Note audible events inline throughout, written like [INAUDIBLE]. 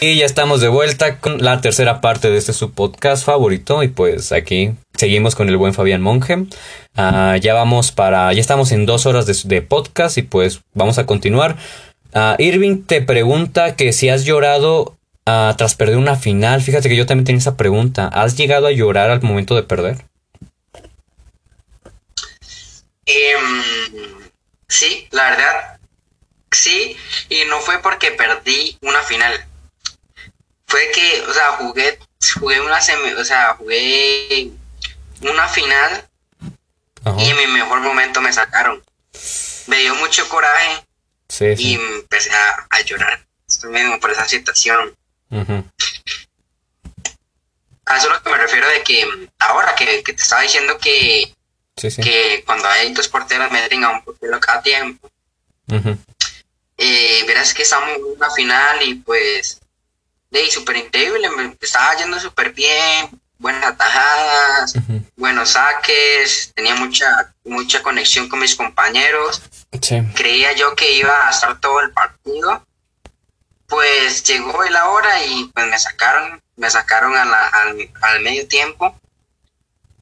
Y ya estamos de vuelta con la tercera parte de este su podcast favorito. Y pues aquí seguimos con el buen Fabián Monge. Ah, ya vamos para. Ya estamos en dos horas de, podcast y pues vamos a continuar. Ah, Irving te pregunta que si has llorado ah, tras perder una final. Fíjate que yo también tenía esa pregunta. ¿Has llegado a llorar al momento de perder? Em, sí, la verdad, sí. Y no fue porque perdí una final fue que, o sea, jugué, jugué una semi, o sea, jugué una final y en mi mejor momento me sacaron. Me dio mucho coraje y empecé a, llorar mismo por esa situación. A eso es lo que me refiero de que ahora que, te estaba diciendo que, que cuando hay dos porteros me a un portero cada tiempo. eh, verás que estamos en una final y pues de súper increíble, me estaba yendo súper bien, buenas atajadas, buenos saques, tenía mucha, mucha conexión con mis compañeros. Creía yo que iba a estar todo el partido. Pues llegó la hora y pues me sacaron, me sacaron a al, medio tiempo.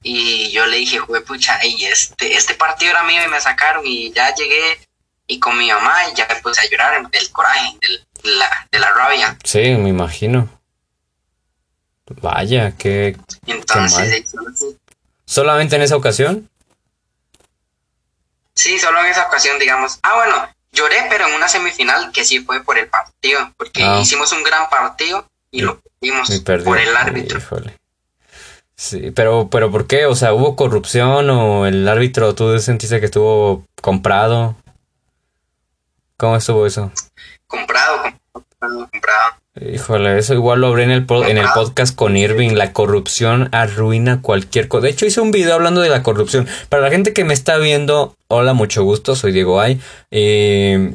Y yo le dije, jugué pucha, y este, este partido era mío y me sacaron y ya llegué y con mi mamá y ya me puse a llorar del coraje, del, de la rabia. Sí, me imagino. Vaya, qué. Entonces, ¿Solamente en esa ocasión? Sí, solo en esa ocasión, digamos. Ah, bueno, lloré, pero en una semifinal que sí fue por el partido, porque ah. hicimos un gran partido y, lo perdimos por el árbitro. Sí, pero, pero ¿por qué? O sea, ¿hubo corrupción o el árbitro tú sentiste que estuvo comprado? ¿Cómo estuvo eso? Comprado, comprado. Híjole, eso igual lo hablé en el, en el podcast con Irving. La corrupción arruina cualquier cosa. De hecho, hice un video hablando de la corrupción. Para la gente que me está viendo, hola, mucho gusto, soy Diego Ay. Eh,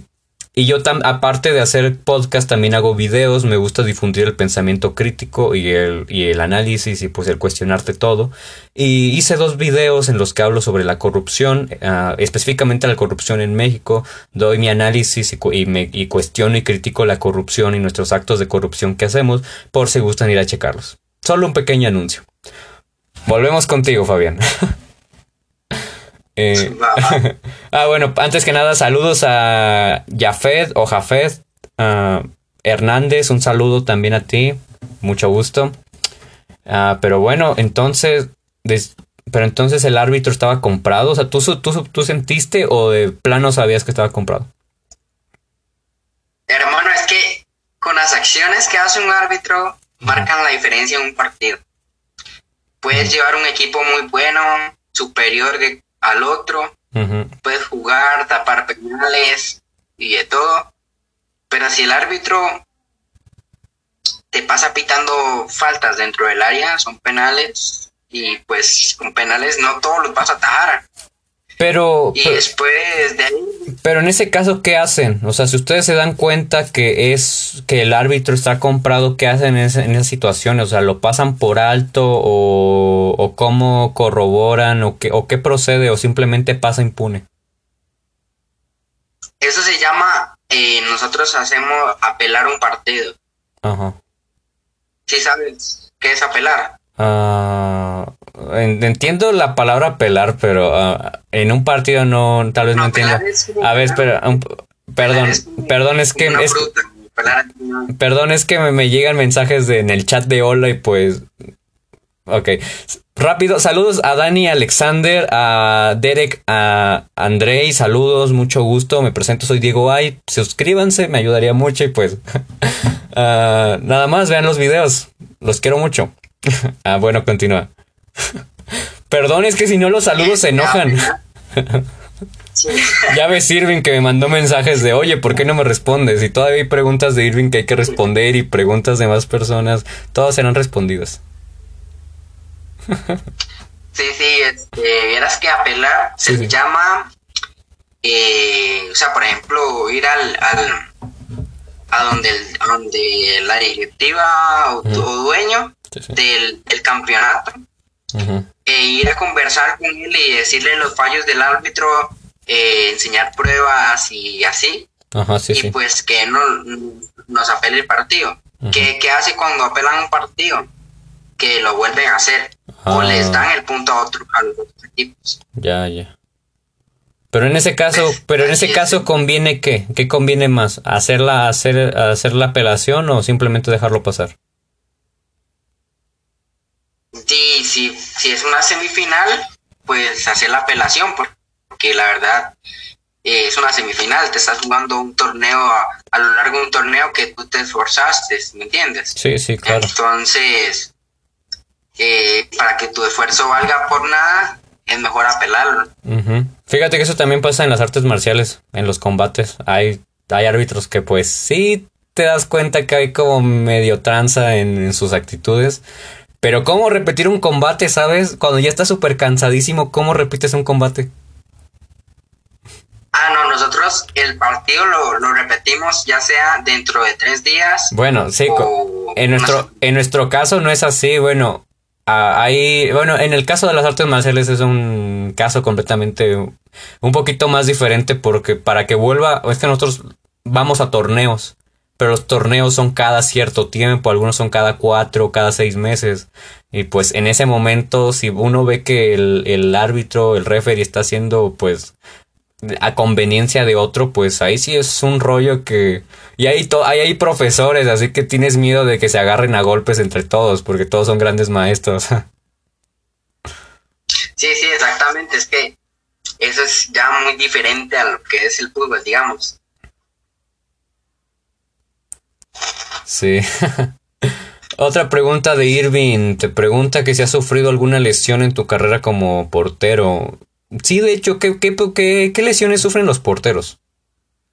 y yo, aparte de hacer podcast, también hago videos. Me gusta difundir el pensamiento crítico y el, y el análisis y pues el cuestionarte todo. Y hice dos videos en los que hablo sobre la corrupción, ah, específicamente la corrupción en México. Doy mi análisis y, me, y cuestiono y critico la corrupción y nuestros actos de corrupción que hacemos, por si gustan ir a checarlos. Solo un pequeño anuncio. Volvemos contigo, Fabián. [LAUGHS] Eh, [LAUGHS] [LAUGHS] ah, bueno, antes que nada, saludos a Jafet o Jafet Hernández, un saludo también a ti, mucho gusto. Ah, pero bueno, entonces, pero entonces el árbitro estaba comprado, o sea, ¿tú, tú, tú sentiste o de plano sabías que estaba comprado? Hermano, es que con las acciones que hace un árbitro marcan la diferencia en un partido. Puedes llevar un equipo muy bueno, superior de al otro, puedes jugar, tapar penales y de todo, pero si el árbitro te pasa pitando faltas dentro del área, son penales, y pues con penales no todos los vas a atajar. Pero. Y después de ahí. Pero en ese caso, ¿qué hacen? O sea, si ustedes se dan cuenta que es que el árbitro está comprado, ¿qué hacen en, esa, en esas situaciones? O sea, ¿lo pasan por alto o, o cómo corroboran o qué, o qué procede o simplemente pasa impune? Eso se llama, eh, nosotros hacemos apelar un partido. Ajá. ¿Sí sabes qué es apelar? Ah, entiendo la palabra pelar, pero ah, en un partido no, tal vez no, entiendo. A ver, espera, perdón, perdón, es que es, perdón, es que me, llegan mensajes de, en el chat de hola y pues, ok, rápido, saludos a Dani, Alexander, a Derek, a Andrei, saludos, mucho gusto, me presento, soy Diego Ay, suscríbanse, me ayudaría mucho y pues, [LAUGHS] ah, nada más, vean los videos, los quiero mucho. [LAUGHS] ah, bueno, continúa. Perdón, es que si no los saludos se enojan. [LAUGHS] ya ves Irving que me mandó mensajes de, oye, ¿por qué no me respondes? Y todavía hay preguntas de Irving que hay que responder y preguntas de más personas. Todas serán respondidas. sí, sí, este, vieras que apelar se llama, eh, o sea, por ejemplo, ir al, al a donde, el, donde la directiva o, dueño del, campeonato e ir a conversar con él y decirle los fallos del árbitro, eh, enseñar pruebas y así. y pues que no nos apele el partido. ¿Qué, hace cuando apelan un partido? Que lo vuelven a hacer. O ah. les dan el punto a, otro, a los otros equipos. Ya, ya. Pero en ese caso, pues, pero en ese caso conviene qué? ¿Qué conviene más? ¿Hacerla, hacer, hacer la apelación o simplemente dejarlo pasar? Sí, si es una semifinal, pues hacer la apelación, porque la verdad eh, es una semifinal, te estás jugando un torneo a, lo largo de un torneo que tú te esforzaste, ¿me entiendes? Sí, sí, claro. Entonces, eh, para que tu esfuerzo valga por nada, es mejor apelarlo. Fíjate que eso también pasa en las artes marciales, en los combates. Hay, hay árbitros que pues sí te das cuenta que hay como medio tranza en, en sus actitudes. Pero ¿cómo repetir un combate, sabes? Cuando ya estás súper cansadísimo, ¿cómo repites un combate? Ah, no, nosotros el partido lo, repetimos ya sea dentro de tres días. Bueno, sí, en nuestro, en nuestro caso no es así, bueno, bueno, en el caso de las artes marciales es un caso completamente un poquito más diferente porque para que vuelva, es que nosotros vamos a torneos, pero los torneos son cada cierto tiempo, algunos son cada cuatro, cada seis meses. Y pues en ese momento, si uno ve que el, el árbitro, el referee está haciendo pues a conveniencia de otro, pues ahí sí es un rollo que... Y ahí, ahí hay profesores, así que tienes miedo de que se agarren a golpes entre todos, porque todos son grandes maestros. [LAUGHS] Sí, sí, exactamente. Es que eso es ya muy diferente a lo que es el fútbol, digamos. Sí. [LAUGHS] Otra pregunta de Irving. Te pregunta que si has sufrido alguna lesión en tu carrera como portero. Sí, de hecho, ¿qué, qué, lesiones sufren los porteros?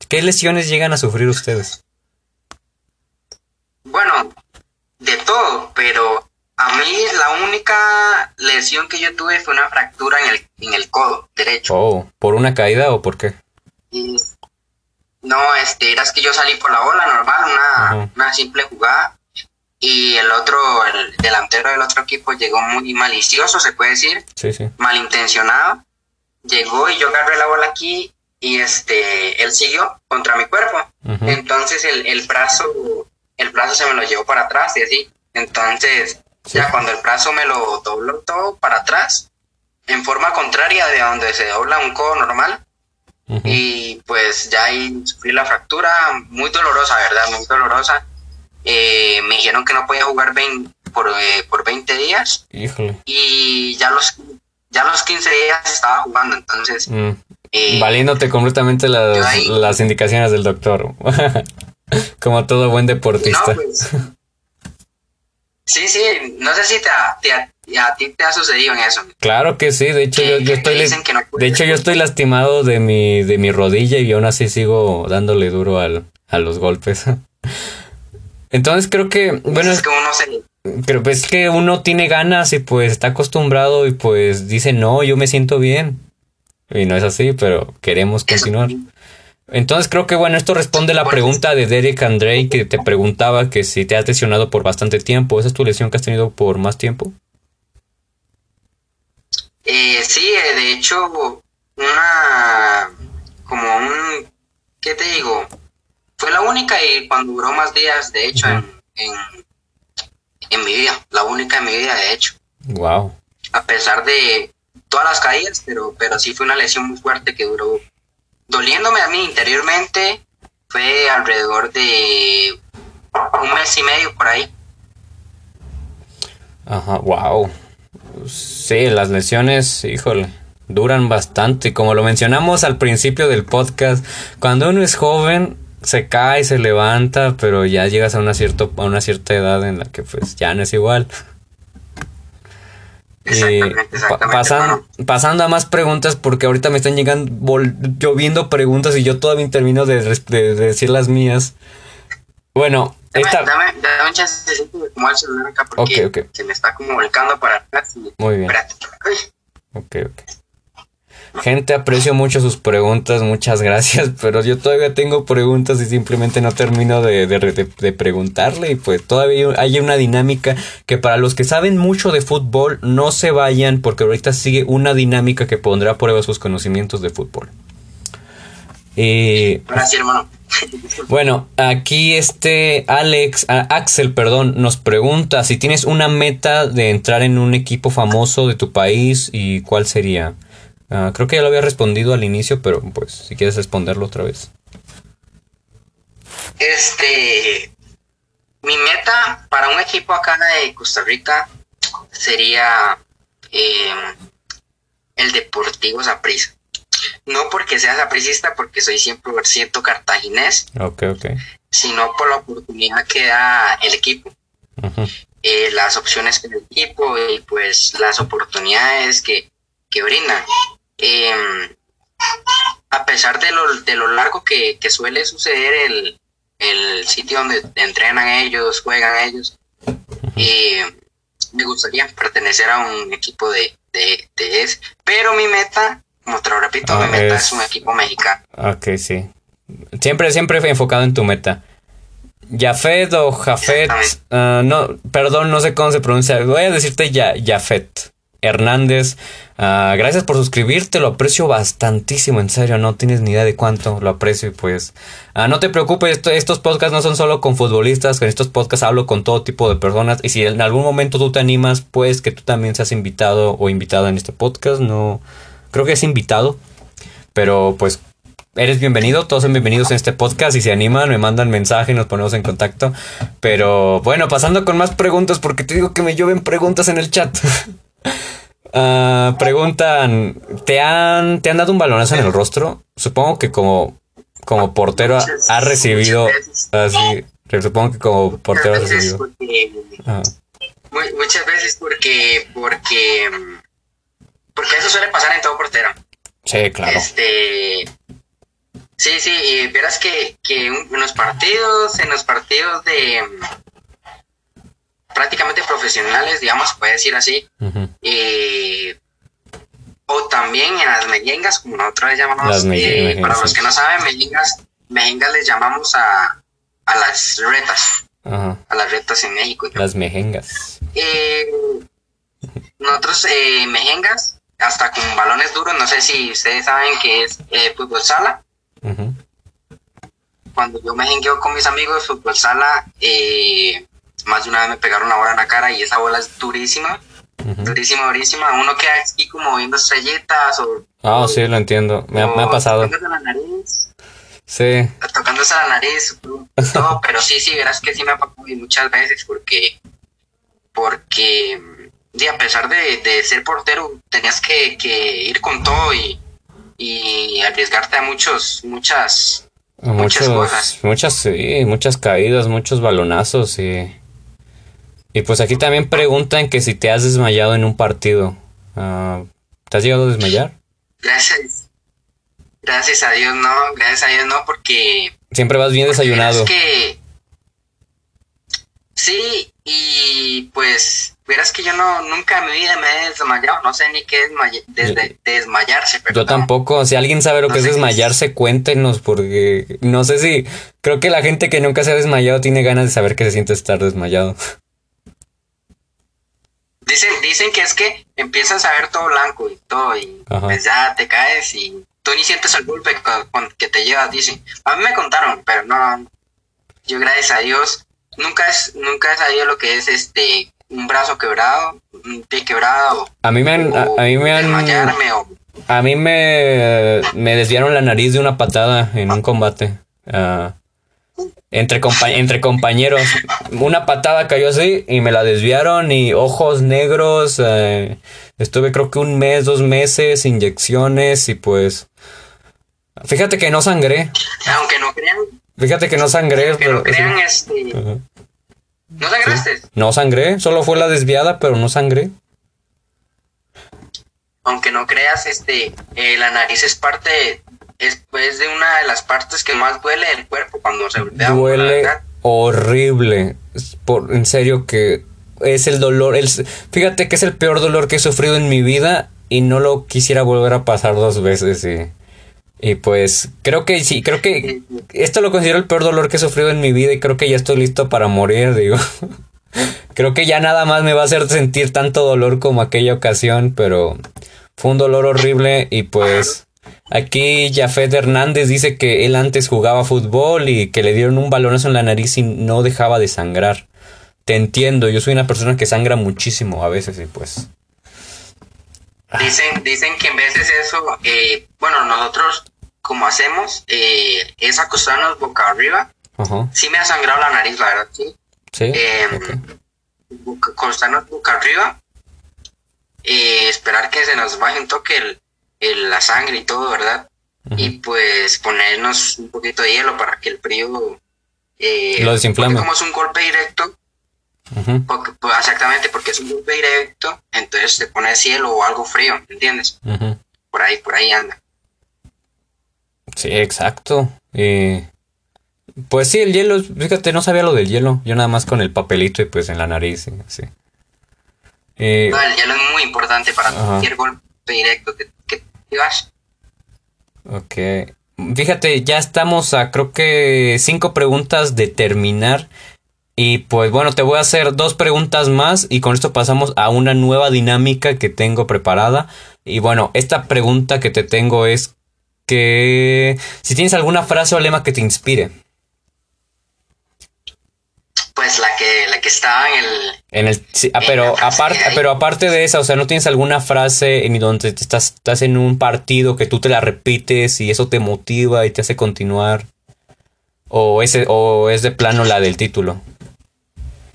¿Qué lesiones llegan a sufrir ustedes? Bueno, de todo, pero a mí la única lesión que yo tuve fue una fractura en el, en el codo derecho. Oh, ¿por una caída o por qué? No, este, era que yo salí por la bola normal, una, una simple jugada, y el otro, el delantero del otro equipo llegó muy malicioso, se puede decir, sí, sí. malintencionado, llegó y yo agarré la bola aquí y este él siguió contra mi cuerpo. Entonces el, el, brazo el brazo se me lo llevó para atrás y así. Entonces, ya cuando el brazo me lo dobló todo para atrás, en forma contraria de donde se dobla un codo normal. Y pues ya ahí sufrí la fractura, muy dolorosa, ¿verdad? Muy dolorosa. Eh, me dijeron que no podía jugar por, eh, por 20 días. Y ya los ya los 15 días estaba jugando, entonces... Mm. Eh, Valiéndote completamente las, indicaciones del doctor. [LAUGHS] Como todo buen deportista. Pues, sí, sí, no sé si te, a ti te ha sucedido en eso. Claro que sí, de hecho yo, estoy de hecho yo estoy lastimado de mi de mi rodilla y aún así sigo dándole duro al, a los golpes. [LAUGHS] Entonces creo que bueno, es que uno se pues que uno tiene ganas y pues está acostumbrado y pues dice, no, yo me siento bien. Y no es así, pero queremos continuar. Entonces creo que bueno, esto responde la pregunta de Derek Andre que te preguntaba que si te has lesionado por bastante tiempo. ¿Esa es tu lesión que has tenido por más tiempo? Eh, sí, eh, de hecho, una, como un, ¿qué te digo? Fue la única y cuando duró más días, de hecho, en en mi vida, la única en mi vida, de hecho. Wow. A pesar de todas las caídas, pero, pero sí fue una lesión muy fuerte que duró, doliéndome a mí interiormente, fue alrededor de un mes y medio por ahí. Ajá, wow. Sí, las lesiones, híjole, duran bastante. Como lo mencionamos al principio del podcast, cuando uno es joven, se cae, se levanta, pero ya llegas a una, cierto, a una cierta edad en la que pues ya no es igual. Y pasando a más preguntas, porque ahorita me están llegando, lloviendo preguntas y yo todavía termino de, decir las mías. Bueno, dame, dame, un chancecito de el celular acá porque se me está como volcando para atrás. Muy bien. Ok, ok. Gente, aprecio mucho sus preguntas, muchas gracias, [LAUGHS] pero yo todavía tengo preguntas y simplemente no termino de, de, preguntarle y pues todavía hay una dinámica que para los que saben mucho de fútbol no se vayan porque ahorita sigue una dinámica que pondrá a prueba sus conocimientos de fútbol. Eh, Gracias, hermano. Bueno, aquí este Alex, Axel, perdón, nos pregunta si tienes una meta de entrar en un equipo famoso de tu país y cuál sería. Ah, creo que ya lo había respondido al inicio, pero pues si quieres responderlo otra vez. Este, mi meta para un equipo acá de Costa Rica sería eh, el Deportivo Saprissa. No porque sea sapricista, porque soy 100% cartaginés, okay, okay. sino por la oportunidad que da el equipo. Eh, las opciones que el equipo y pues las oportunidades que, que brindan. Em, a pesar de lo, de lo largo que, suele suceder el, el, sitio donde entrenan ellos, juegan ellos, eh, me gustaría pertenecer a un equipo de, de, ese. Pero mi meta, como te lo repito, mi ah, meta es... un equipo mexicano. Ok, sí. Siempre, siempre enfocado en tu meta. Jafet o Jafet, ah, no, perdón, no sé cómo se pronuncia. Voy a decirte ya, Jafet. Hernández. Ah, gracias por suscribirte, lo aprecio bastantísimo, en serio, no tienes ni idea de cuánto lo aprecio y pues uh, no te preocupes, estos podcasts no son solo con futbolistas, con estos podcasts hablo con todo tipo de personas y si en algún momento tú te animas, pues que tú también seas invitado o invitada en este podcast, no creo que es invitado, pero pues eres bienvenido, todos son bienvenidos en este podcast. Si se animan, me mandan mensaje y nos ponemos en contacto. Pero bueno, pasando con más preguntas, porque te digo que me llueven preguntas en el chat. [LAUGHS] Ah, preguntan, ¿te han, ¿te han dado un balonazo en el rostro? Supongo que como, como portero ha recibido así. Supongo que como portero ha recibido. Muchas veces porque, porque, porque eso suele pasar en todo portero. Sí, claro. Este, sí, sí, y verás que, que en los partidos, en los partidos de, prácticamente profesionales, digamos, puede decir así. Eh, o también en las meyengas, como nosotros llamamos, eh, para los que no saben, meyengas, mejengas les llamamos a, a las retas, a las retas en México. Las mejengas. Eh, nosotros, mejengas, hasta con balones duros, no sé si ustedes saben que es fútbol sala. Cuando yo mejengueo con mis amigos, fútbol sala, eh, más de una vez me pegaron una bola en la cara y esa bola es durísima. Durísima, durísima. Uno queda aquí como viendo estrellitas o... Ah, sí, lo entiendo. Me, ha, pasado. Tocándose la nariz. Sí. Tocándose la nariz. [LAUGHS] Todo, pero sí, sí, verás que sí me ha pasado muchas veces porque... Porque... Y a pesar de, ser portero, tenías que, ir con todo y, y arriesgarte a muchos, muchas, muchas cosas. Muchas, sí, muchas caídas, muchos balonazos y y pues aquí también preguntan que si te has desmayado en un partido. Uh, ¿Te has llegado a desmayar? Gracias. Gracias a Dios no, gracias a Dios no, porque... Siempre vas bien desayunado. que... Sí, y pues verás que yo no nunca en mi vida me he desmayado, no sé ni qué es desmayarse. Yo tampoco, si alguien sabe lo que es desmayarse, cuéntenos, porque no sé si creo que la gente que nunca se ha desmayado tiene ganas de saber qué se siente estar desmayado. Dicen, dicen que es que empiezas a ver todo blanco y todo, y pues ya te caes y tú ni sientes el golpe con, que te llevas, dicen. A mí me contaron, pero no, yo gracias a Dios, nunca es, nunca he sabido lo que es este un brazo quebrado, un pie quebrado. A mí me han, a, mí me han, a mí me, me desviaron la nariz de una patada en un combate. Uh, entre, entre compañeros. Una patada cayó así y me la desviaron y ojos negros. Eh, estuve creo que un mes, dos meses, inyecciones y pues... Fíjate que no sangré. Aunque no crean. Fíjate que no sangré. Aunque no crean, este... ¿No sangraste? No sangré, solo fue la desviada, pero no sangré. Aunque no creas, este, eh, la nariz es parte es de una de las partes que más duele el cuerpo cuando se golpea. Duele horrible. Por, en serio que es el dolor. El, fíjate que es el peor dolor que he sufrido en mi vida y no lo quisiera volver a pasar dos veces. Y, y pues creo que sí, creo que esto lo considero el peor dolor que he sufrido en mi vida y creo que ya estoy listo para morir, [LAUGHS] digo. creo que ya nada más me va a hacer sentir tanto dolor como aquella ocasión, pero fue un dolor horrible y pues Aquí Jafet Hernández dice que él antes jugaba fútbol y que le dieron un balonazo en la nariz y no dejaba de sangrar. Te entiendo, yo soy una persona que sangra muchísimo a veces y pues... Dicen, dicen que en veces eso, eh, bueno, nosotros como hacemos eh, es acostarnos boca arriba. Sí me ha sangrado la nariz, la verdad, sí. Sí. Em, acostarnos boca arriba. Eh, esperar que se nos baje un toque el, la sangre y todo, ¿verdad? Y pues ponernos un poquito de hielo para que el frío... Eh, Lo desinflame. Como es un golpe directo, porque, pues, exactamente, porque es un golpe directo, entonces te pone cielo o algo frío, ¿entiendes? Por ahí, por ahí anda. Sí, exacto. pues sí, el hielo, fíjate, no sabía lo del hielo. Yo nada más con el papelito y pues en la nariz, sí. Eh, el hielo es muy importante para cualquier golpe directo que, que vas. Ok. Fíjate, ya estamos a creo que cinco preguntas de terminar. Y pues bueno, te voy a hacer dos preguntas más y con esto pasamos a una nueva dinámica que tengo preparada. Y bueno, esta pregunta que te tengo es que si tienes alguna frase o lema que te inspire. Pues la que, la que estaba en el... En el ah, pero, aparte, pero aparte de esa, o sea, ¿no tienes alguna frase en donde estás, estás en un partido que tú te la repites y eso te motiva y te hace continuar? ¿O, ese, o es de plano la del título?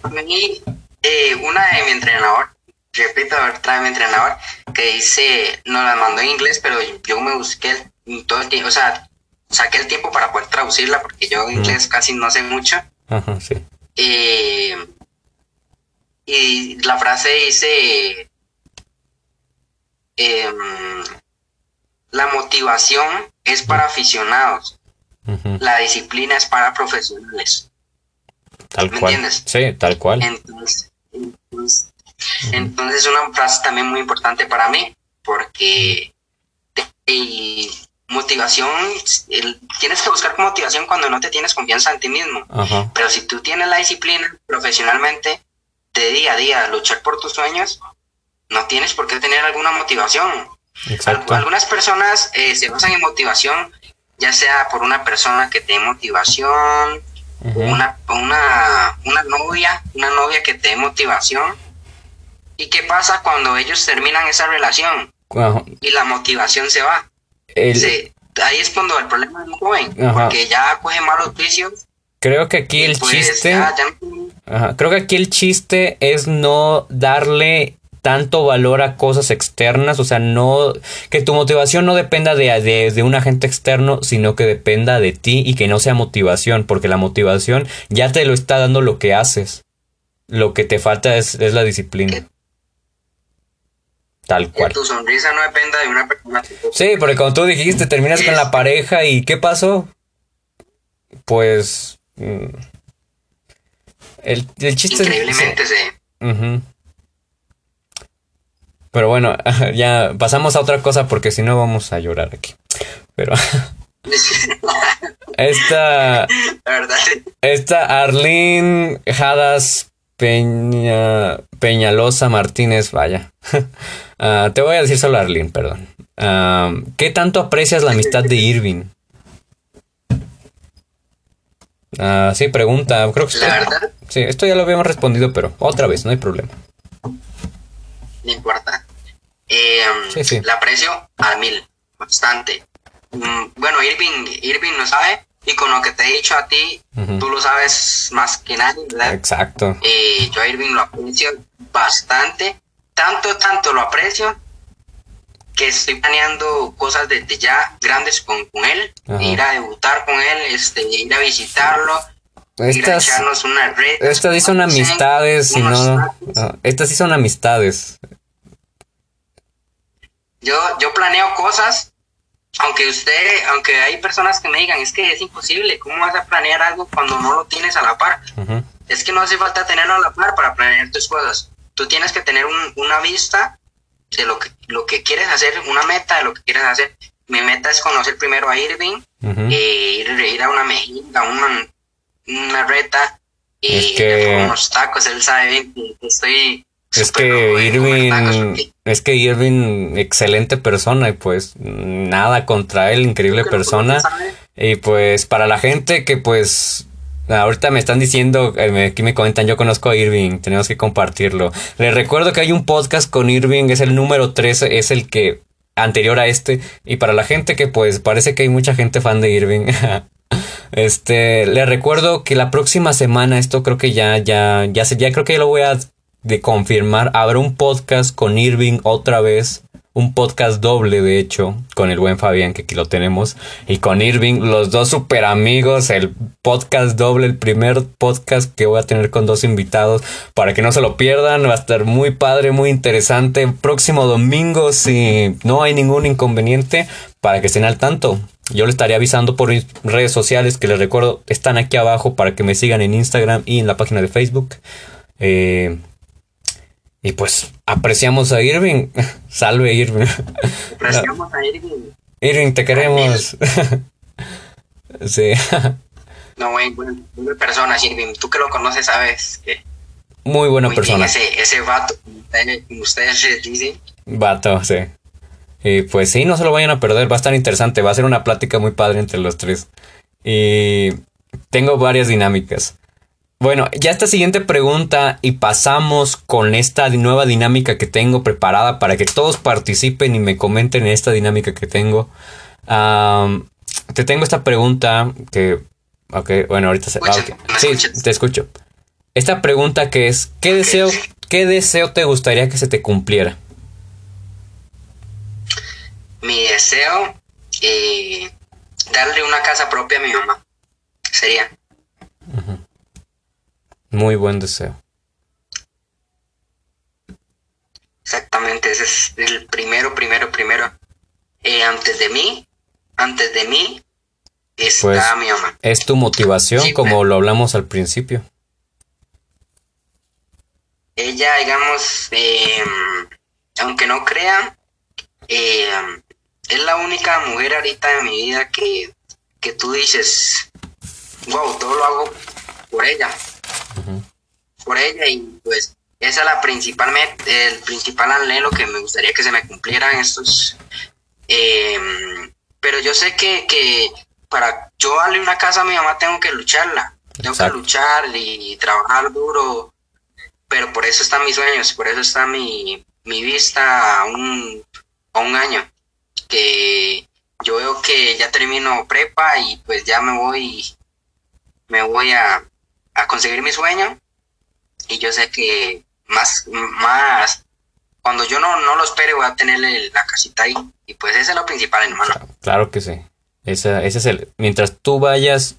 A mí, eh, una de mi entrenador, repito, otra de mi entrenador, que dice, no la mandó en inglés, pero yo me busqué todo el tiempo, o sea, saqué el tiempo para poder traducirla, porque yo en inglés casi no sé mucho. Ajá, sí. Eh, y la frase dice, em, la motivación es para aficionados, la disciplina es para profesionales. Tal ¿Me entiendes? Sí, tal cual. Entonces, entonces, es una frase también muy importante para mí, porque motivación, tienes que buscar motivación cuando no te tienes confianza en ti mismo. Pero si tú tienes la disciplina profesionalmente, de día a día, luchar por tus sueños, no tienes por qué tener alguna motivación. algunas personas eh, se basan en motivación, ya sea por una persona que te dé motivación, una, una, una novia, una novia que te dé motivación. ¿Y qué pasa cuando ellos terminan esa relación? Y la motivación se va. ahí es cuando el problema es muy joven, porque ya coge malos vicios. Creo que aquí el pues chiste. creo que aquí el chiste es no darle tanto valor a cosas externas, o sea, no que tu motivación no dependa de, de, un agente externo, sino que dependa de ti y que no sea motivación, porque la motivación ya te lo está dando lo que haces. Lo que te falta es, es la disciplina. Tal cual. Que tu sonrisa no dependa de una persona. Sí, porque como tú dijiste, terminas con la pareja y ¿qué pasó? Pues... Mm, el, el chiste Increíblemente, sí. Pero bueno, [LAUGHS] ya pasamos a otra cosa porque si no vamos a llorar aquí. Pero... [LAUGHS] esta... Esta Arlene Hadas Peña, Peñalosa Martínez, vaya. [LAUGHS] Ah, te voy a decir solo Arlene, perdón. Ah, ¿Qué tanto aprecias la amistad de Irving? Ah, sí, pregunta. Creo que ¿La verdad? Sí, esto ya lo habíamos respondido, pero otra vez, no hay problema. No importa. Eh, La aprecio a mil, bastante. Mm, bueno, Irving, Irving no sabe, y con lo que te he dicho a ti, tú lo sabes más que nadie, ¿verdad? Exacto. Eh, yo a Irving lo aprecio bastante, tanto, tanto lo aprecio que estoy planeando cosas desde ya grandes con, él, ir a debutar con él, este, ir a visitarlo. Estas, una red, estas sí son amistades, no, estas sí son amistades. Yo, yo planeo cosas aunque usted, aunque hay personas que me digan, es que es imposible, ¿cómo vas a planear algo cuando no lo tienes a la par? Es que no hace falta tenerlo a la par para planear tus cosas. Tú tienes que tener una vista de lo que, lo que quieres hacer, una meta de lo que quieres hacer. Mi meta es conocer primero a Irving, eh, ir, a una mejilla, una, una reta, y unos tacos, él sabe bien que estoy Es que Irving, es que Irving, excelente persona y pues nada contra él, increíble persona. Y pues para la gente que pues ahorita me están diciendo, eh, aquí me comentan, yo conozco a Irving, tenemos que compartirlo. Les recuerdo que hay un podcast con Irving, es el número 13, es el que anterior a este. Y para la gente que pues parece que hay mucha gente fan de Irving. [LAUGHS] este, les recuerdo que la próxima semana, esto creo que ya, ya, ya sé, ya creo que ya lo voy a de confirmar, habrá un podcast con Irving otra vez. Un podcast doble, de hecho, con el buen Fabián, que aquí lo tenemos, y con Irving, los dos super amigos, el podcast doble, el primer podcast que voy a tener con dos invitados, para que no se lo pierdan, va a estar muy padre, muy interesante. Próximo domingo, si no hay ningún inconveniente, para que estén al tanto. Yo les estaré avisando por mis redes sociales, que les recuerdo, están aquí abajo para que me sigan en Instagram y en la página de Facebook. Eh, y pues apreciamos a Irving. [LAUGHS] Salve Irving. Apreciamos a Irving. Irving, te queremos. [LAUGHS] sí. No, güey, buena, persona, Irving. Tú que lo conoces sabes que... Muy buena persona. ese, ese vato, como ustedes dicen. Vato, sí. Y pues sí, no se lo vayan a perder, va a estar interesante, va a ser una plática muy padre entre los tres. Y tengo varias dinámicas. Bueno, ya esta siguiente pregunta y pasamos con esta nueva dinámica que tengo preparada para que todos participen y me comenten esta dinámica que tengo. te tengo esta pregunta que... Ok, bueno, ahorita se... Ah, sí, te escucho. Esta pregunta que es, ¿qué deseo, ¿qué deseo te gustaría que se te cumpliera? Mi deseo, eh, darle una casa propia a mi mamá. Sería. Muy buen deseo. Exactamente, ese es el primero, primero, primero. Eh, antes de mí, antes de mí, está pues, mi mamá. Es tu motivación, como lo hablamos al principio. Ella, digamos, em, aunque no crea, em, es la única mujer ahorita en mi vida que, que tú dices, wow, todo lo hago por ella por ella y pues esa es la principal el principal anhelo que me gustaría que se me cumplieran estos em, pero yo sé que, que para yo darle una casa a mi mamá tengo que lucharla tengo que luchar y trabajar duro pero por eso están mis sueños por eso está mi, mi vista a un, a un año que yo veo que ya termino prepa y pues ya me voy me voy a, a conseguir mi sueño y yo sé que más, más, cuando yo no, no lo espere voy a tener la casita ahí y pues ese es lo principal, hermano. Claro, que sí. Ese, ese es el, mientras tú vayas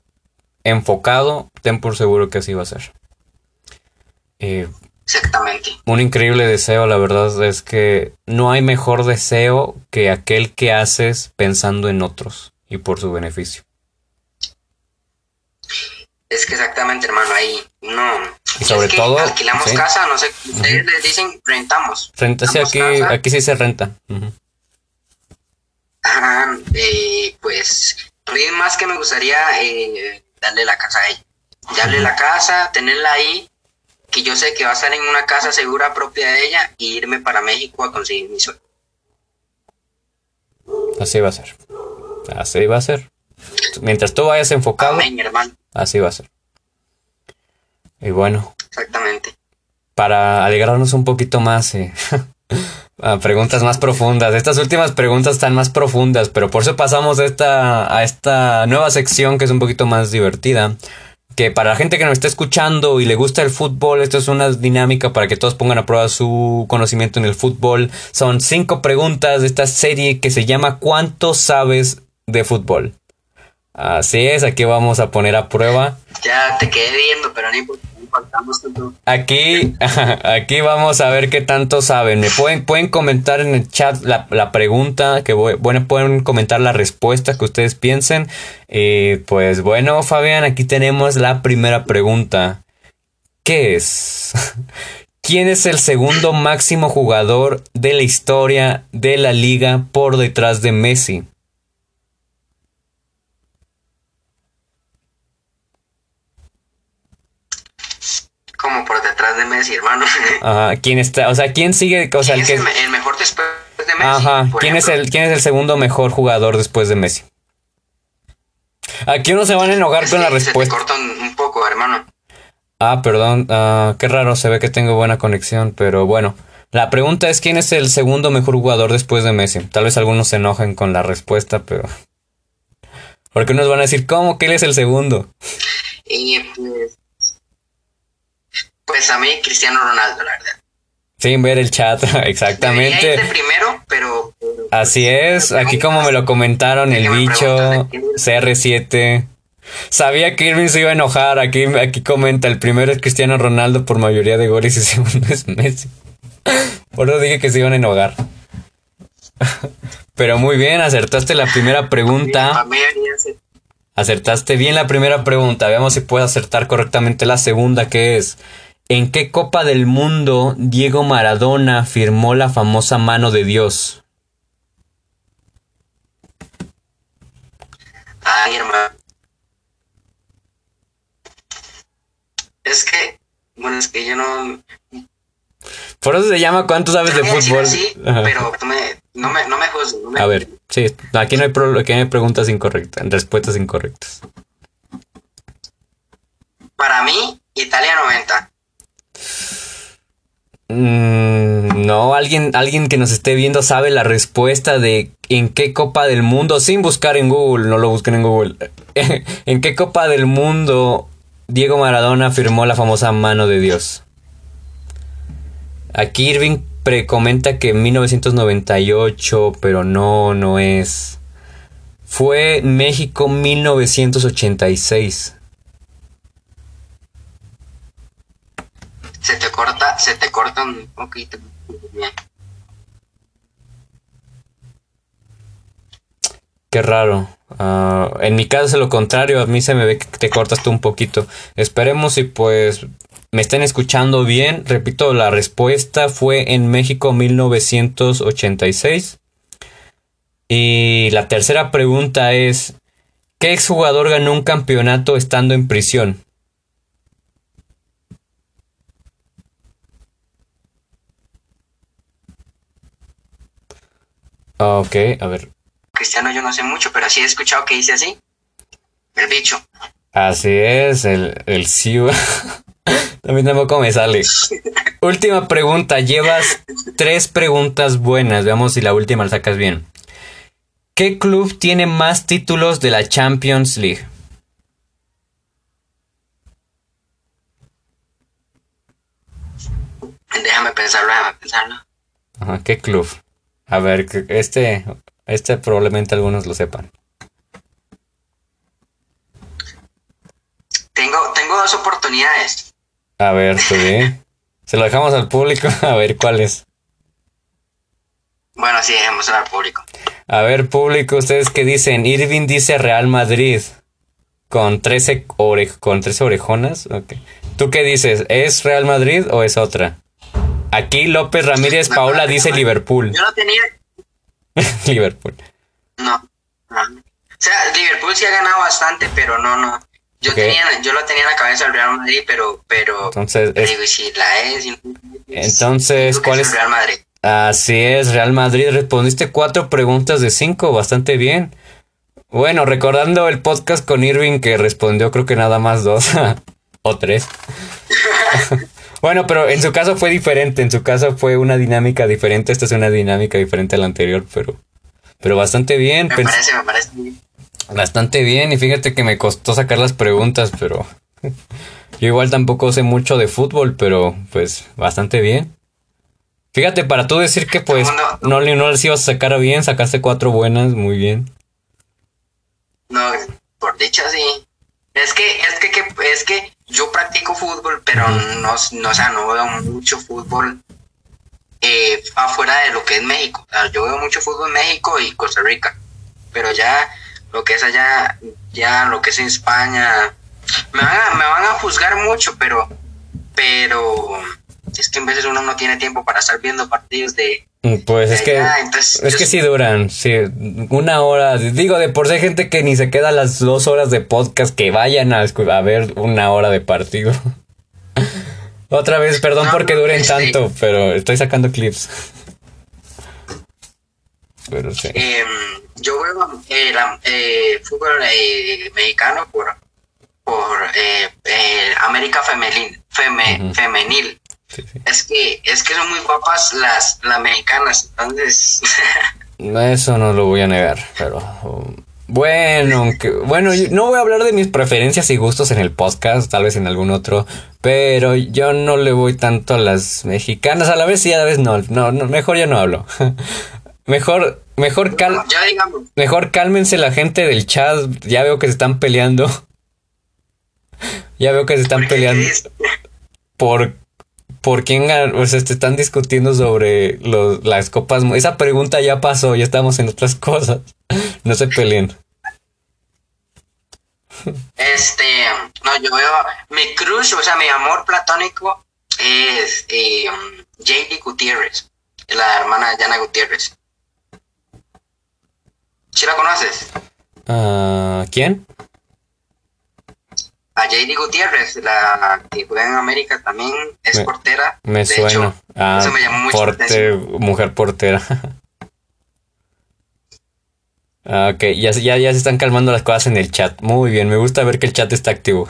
enfocado, ten por seguro que así va a ser. Eh, Exactamente. Un increíble deseo, la verdad es que no hay mejor deseo que aquel que haces pensando en otros y por su beneficio. Es que exactamente, hermano, ahí no. Y sobre todo. Alquilamos casa, no sé, ustedes les dicen rentamos. Renta, sí, aquí, aquí sí se renta. Ajá, eh, pues, más que me gustaría eh, darle la casa a ella. Darle la casa, tenerla ahí, que yo sé que va a estar en una casa segura propia de ella y irme para México a conseguir mi sueldo. Así va a ser. Así va a ser. Mientras tú vayas enfocado. Así va a ser. Y bueno. Exactamente. Para alegrarnos un poquito más, eh, [LAUGHS] a preguntas más profundas. Estas últimas preguntas están más profundas, pero por eso pasamos a esta, a esta nueva sección que es un poquito más divertida. Que para la gente que nos está escuchando y le gusta el fútbol, esto es una dinámica para que todos pongan a prueba su conocimiento en el fútbol. Son cinco preguntas de esta serie que se llama ¿Cuánto sabes de fútbol? Así es, aquí vamos a poner a prueba. Ya te quedé viendo, pero no importamos tanto. Aquí, [LAUGHS] aquí vamos a ver qué tanto saben. Me pueden, pueden comentar en el chat la, pregunta, que bueno, pueden comentar la respuesta que ustedes piensen. Y pues bueno, Fabián, aquí tenemos la primera pregunta. ¿Qué es? [LAUGHS] ¿Quién es el segundo máximo jugador de la historia de la liga por detrás de Messi? como por detrás de Messi, hermano. [LAUGHS] Ajá, ¿quién está? O sea, ¿quién sigue? O sea, ¿Quién el que es el, el mejor después de Messi? Ajá, ¿quién es el quién es el segundo mejor jugador después de Messi? Aquí uno se van a enojar Es con la Se te respuesta. corta un, un poco, hermano. Ah, perdón, ah, qué raro, se ve que tengo buena conexión, pero bueno. La pregunta es quién es el segundo mejor jugador después de Messi. Tal vez algunos se enojen con la respuesta, pero [LAUGHS] porque unos van a decir, ¿cómo que él es el segundo? Y pues, pues a mí Cristiano Ronaldo, la verdad. Sin ver el chat, [LAUGHS] Debería ir de exactamente. primero, pero... pero- Así es, aquí como me lo comentaron, el bicho, preguntan de quién es. CR7. Sabía que Irving se iba a enojar. Aquí, aquí comenta: el primero es Cristiano Ronaldo por mayoría de goles y el [LAUGHS] segundo es Messi. Por eso dije que se iban a enojar. [LAUGHS] Pero muy bien, acertaste la primera pregunta. Acertaste bien la primera pregunta. Veamos si puedes acertar correctamente la segunda, que es: ¿En qué Copa del Mundo Diego Maradona firmó la famosa mano de Dios? Ay, hermano. Es que, bueno, es que yo no... Por eso se llama ¿Cuánto sabes de fútbol? [LAUGHS] Ajá. pero me- no me, no me juzgues. no me- A ver, sí, aquí no hay, pro- aquí no hay preguntas incorrectas, respuestas incorrectas. Para mí, Italia 90. Mm, no, alguien, alguien que nos esté viendo sabe la respuesta de en qué Copa del Mundo, sin buscar en Google, no lo busquen en Google, [LAUGHS] en qué Copa del Mundo Diego Maradona firmó la famosa mano de Dios. Aquí Irving precomenta que en 1998, pero no, no es. Fue México 1986. Se te corta, se te corta un poquito. Qué raro. Ah, en mi caso es lo contrario, a mí se me ve que te cortas tú un poquito. Esperemos y pues me estén escuchando bien. Repito, la respuesta fue en México 1986. Y la tercera pregunta es, ¿qué exjugador ganó un campeonato estando en prisión? Ah, Ok, a ver. Cristiano yo no sé mucho, pero sí he escuchado que dice así. El bicho. Así es, el, el Siu. [LAUGHS] También tampoco me sale. última pregunta. Llevas tres preguntas buenas. Veamos si la última la sacas bien. ¿Qué club tiene más títulos de la Champions League? Déjame pensarlo, déjame pensarlo. Ajá, ¿qué club? A ver, que- este, este probablemente algunos lo sepan. Tengo, tengo dos oportunidades. A ver, bien. [LAUGHS] Se lo dejamos al público [LAUGHS] a ver cuál es. Bueno, sí, dejémoslo al público. A ver, público, ¿ustedes qué dicen? Irving dice Real Madrid. Con 13, ore con 13 orejonas. Ok. ¿Tú qué dices? ¿Es Real Madrid o es otra? Aquí López Ramírez no, dice. Liverpool. Yo no tenía. [LAUGHS] Liverpool. No. no. O sea, Liverpool sí ha ganado bastante, pero no, no. Yo, tenía, yo lo tenía en la cabeza el Real Madrid, pero. pero Entonces, es- digo, si la es. si no es, Entonces, ¿cuál el es? Real Madrid. Así es, Real Madrid. Respondiste cuatro preguntas de cinco, bastante bien. Bueno, recordando el podcast con Irving que respondió creo que nada más dos [LAUGHS] o tres. [LAUGHS] bueno, pero en su caso fue diferente, en su caso fue una dinámica diferente, esta es una dinámica diferente a la anterior, pero, pero bastante bien, Me parece, me parece. bien. bastante bien y fíjate que me costó sacar las preguntas, pero [LAUGHS] yo igual tampoco sé mucho de fútbol, pero pues bastante bien. Fíjate, para tú decir que pues no, le- no les ibas a sacar bien, sacaste cuatro buenas, muy bien. No, por dicha sí. Es que, es que, que- es que yo practico fútbol, pero no, no, o sea, no veo mucho fútbol eh, afuera de lo que es México. O sea, yo veo mucho fútbol en México y Costa Rica, pero ya lo que es allá, ya lo que es en España, me van a, me van a juzgar mucho, pero, pero es que en veces uno no tiene tiempo para estar viendo partidos de, Pues es que allá, entonces es yo que sí- duran, sí, una hora. Digo, de por sí hay gente que ni se queda las dos horas de podcast que vayan a, ver una hora de partido. [LAUGHS] Otra vez, perdón No, porque duren este- tanto, pero estoy sacando clips. Pero sí. Em, yo veo eh, la- eh, fútbol eh, mexicano por, por eh, eh, América Femenil, feme- Ujú. femenil. Sí, sí. Es que es que son muy guapas las, las mexicanas, entonces [LAUGHS] Eso no lo voy a negar, pero um, bueno, aunque bueno, yo no voy a hablar de mis preferencias y gustos en el podcast, tal vez en algún otro, pero yo no le voy tanto a las mexicanas, a la vez sí, a la vez no, no, no, mejor ya no hablo. [LAUGHS] Mejor, mejor cal, ya digamos, mejor cálmense la gente del chat, ya veo que se están peleando. [LAUGHS] Ya veo que se están peleando por por quién gan- o sea, te están discutiendo sobre los, las copas. Esa pregunta ya pasó, ya estamos en otras [LAUGHS] cosas. No se peleen. este, no, yo veo mi crush, o sea, mi amor platónico es eh, JD Gutiérrez, la hermana de Jana Gutiérrez. ¿Sí la conoces? Ah, ¿Quién? A JD Gutiérrez, la que juega en América también, es Me- portera. Me de suena. hecho, ah, eso me llamó mucho la porte- mujer portera. [LAUGHS] Ah, ok, ya, ya, ya se están calmando las cosas en el chat. Muy bien, me gusta ver que el chat está activo.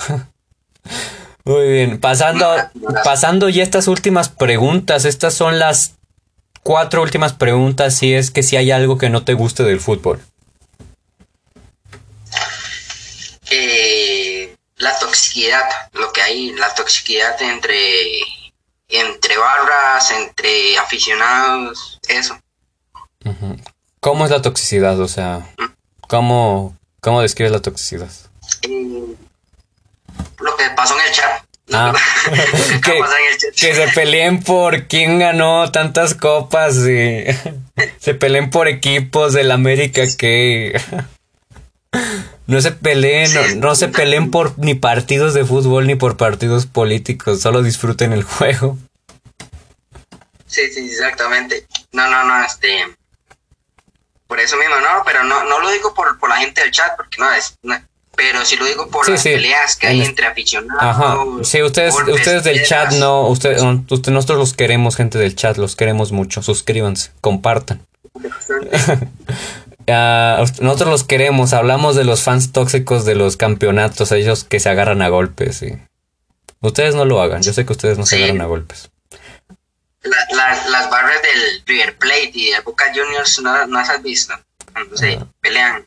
[LAUGHS] Muy bien, pasando, pasando ya estas últimas preguntas. Estas son las cuatro últimas preguntas. Si es que si hay algo que no te guste del fútbol. Eh, la toxicidad, lo que hay, la toxicidad entre, entre barras, entre aficionados, eso. ¿Cómo es la toxicidad? O sea, ¿cómo, cómo describes la toxicidad? Eh, lo que pasó en el chat. Ah. [LAUGHS] [LAUGHS] que que, que se peleen por quién ganó tantas copas y [LAUGHS] se peleen por equipos del América que no se peleen, no, no se peleen por ni partidos de fútbol ni por partidos políticos, solo disfruten el juego. Sí, sí, exactamente. No, no, no, este. Por eso mismo, no, pero no, no lo digo por, por la gente del chat, porque no es. no, pero sí lo digo por Sí, las sí. peleas que hay entre aficionados. Ajá. Sí, ustedes, ustedes del chat no, ustedes, usted, nosotros los queremos, gente del chat, los queremos mucho. Suscríbanse, compartan. [LAUGHS] Nosotros los queremos, hablamos de los fans tóxicos de los campeonatos, ellos que se agarran a golpes. y Ustedes no lo hagan, yo sé que ustedes no se agarran a golpes. La- la- las barras del River Plate y del Boca Juniors no, no las has visto. Cuando se pelean.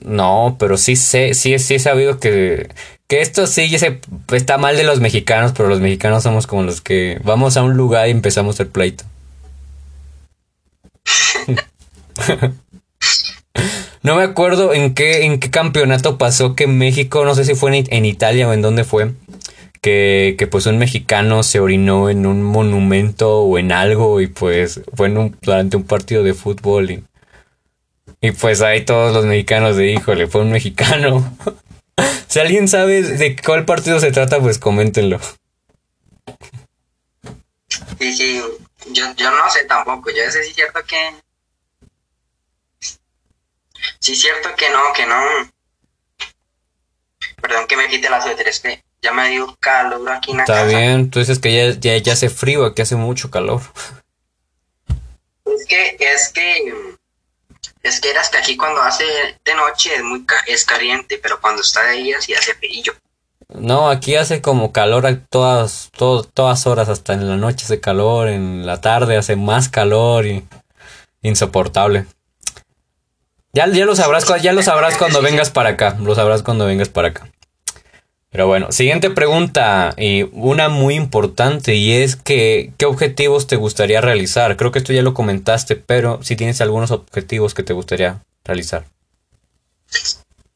No, pero sí sé, sí, sí he sabido que, que esto sí ya se, está mal de los mexicanos, pero los mexicanos somos como los que vamos a un lugar y empezamos el pleito. [LAUGHS] [LAUGHS] [LAUGHS] No me acuerdo en qué, en qué campeonato pasó que México, no sé si fue en, Italia o en dónde fue, que, que pues un mexicano se orinó en un monumento o en algo y pues fue en un, durante un partido de fútbol y, y pues ahí todos los mexicanos de híjole, fue un mexicano. [LAUGHS] si alguien sabe de cuál partido se trata, pues coméntenlo. Sí, sí, yo, yo no sé tampoco. Yo sé si es cierto que. Sí, cierto que no, que no. Perdón que me quite la suéter, es que ya me dio calor aquí en la Está casa. bien, tú dices que ya, ya, ya hace frío, aquí hace mucho calor. Es que, es que. Es que eras que aquí cuando hace de noche es muy es caliente, pero cuando está de día sí hace frío. No, aquí hace como calor a todas, to- todas horas, hasta en la noche hace calor, en la tarde hace más calor y insoportable. Ya, ya lo sabrás, ya lo sabrás cuando vengas para acá, lo sabrás cuando vengas para acá. Pero bueno, siguiente pregunta, y una muy importante, y es que, ¿qué objetivos te gustaría realizar? Creo que esto ya lo comentaste, pero si tienes algunos objetivos que te gustaría realizar.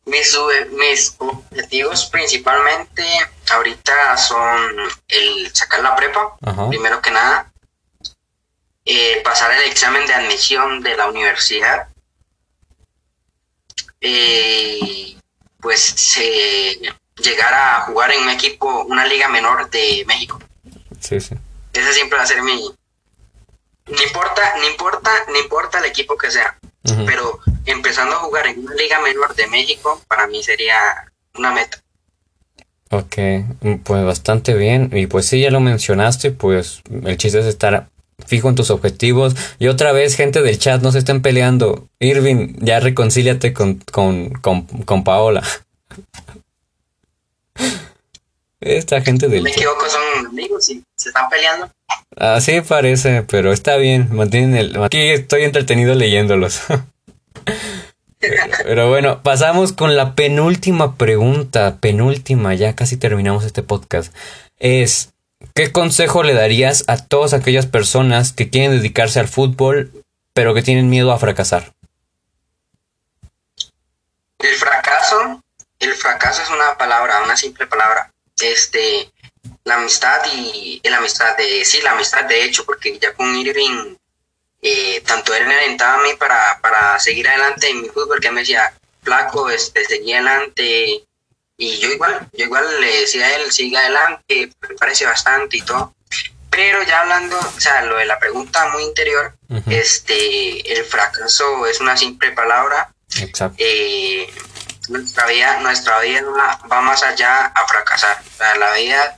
Mis, mis objetivos principalmente ahorita son el sacar la prepa, Ajá. primero que nada, eh, pasar el examen de admisión de la universidad, eh, pues eh, llegar a jugar en un equipo, una liga menor de México. Sí, sí. Ese siempre va a ser mi... No importa, no importa, no importa el equipo que sea, pero empezando a jugar en una liga menor de México, para mí sería una meta. Ok, pues bastante bien. Y pues sí, ya lo mencionaste, pues el chiste es estar fijo en tus objetivos. Y otra vez, gente del chat, no se estén peleando. Irving, ya reconcíliate con, con, con, con Paola. [LAUGHS] Esta gente del Me equivoco, son amigos y se están peleando. Así parece, pero está bien. Mantienen el. Aquí estoy entretenido leyéndolos. [LAUGHS] Pero bueno, pasamos con la penúltima pregunta, penúltima, ya casi terminamos este podcast. Es, ¿qué consejo le darías a todas aquellas personas que quieren dedicarse al fútbol, pero que tienen miedo a fracasar? El fracaso, el fracaso es una palabra, una simple palabra. Este, la amistad y la amistad de, sí, la amistad de hecho, porque ya con Irving eh, tanto él me alentaba a mí para, para seguir adelante en mi fútbol, que me decía, flaco, este, seguí adelante, y yo igual, yo igual le decía a él, sigue adelante, me parece bastante y todo. Pero ya hablando, o sea, lo de la pregunta muy interior, este, el fracaso es una simple palabra. Exacto. Eh, nuestra vida, nuestra vida va más allá a fracasar. O sea, la vida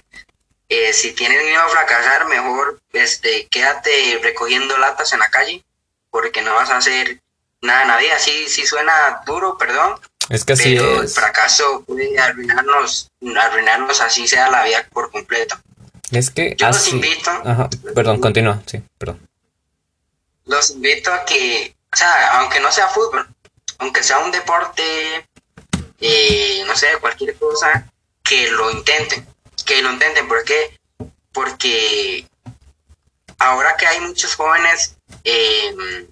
eh, si tienes miedo a fracasar, mejor este, quédate recogiendo latas en la calle, porque no vas a hacer nada en la vida. Sí, sí suena duro, perdón. Es que así pero el fracaso puede arruinarnos, arruinarnos así sea la vida por completo. Es que Yo los invito. Perdón, continúa, sí, perdón. Los invito a que, o sea, aunque no sea fútbol, aunque sea un deporte, eh, no sé, cualquier cosa, que lo intenten que lo intenten. ¿Por qué? Porque ahora que hay muchos jóvenes em,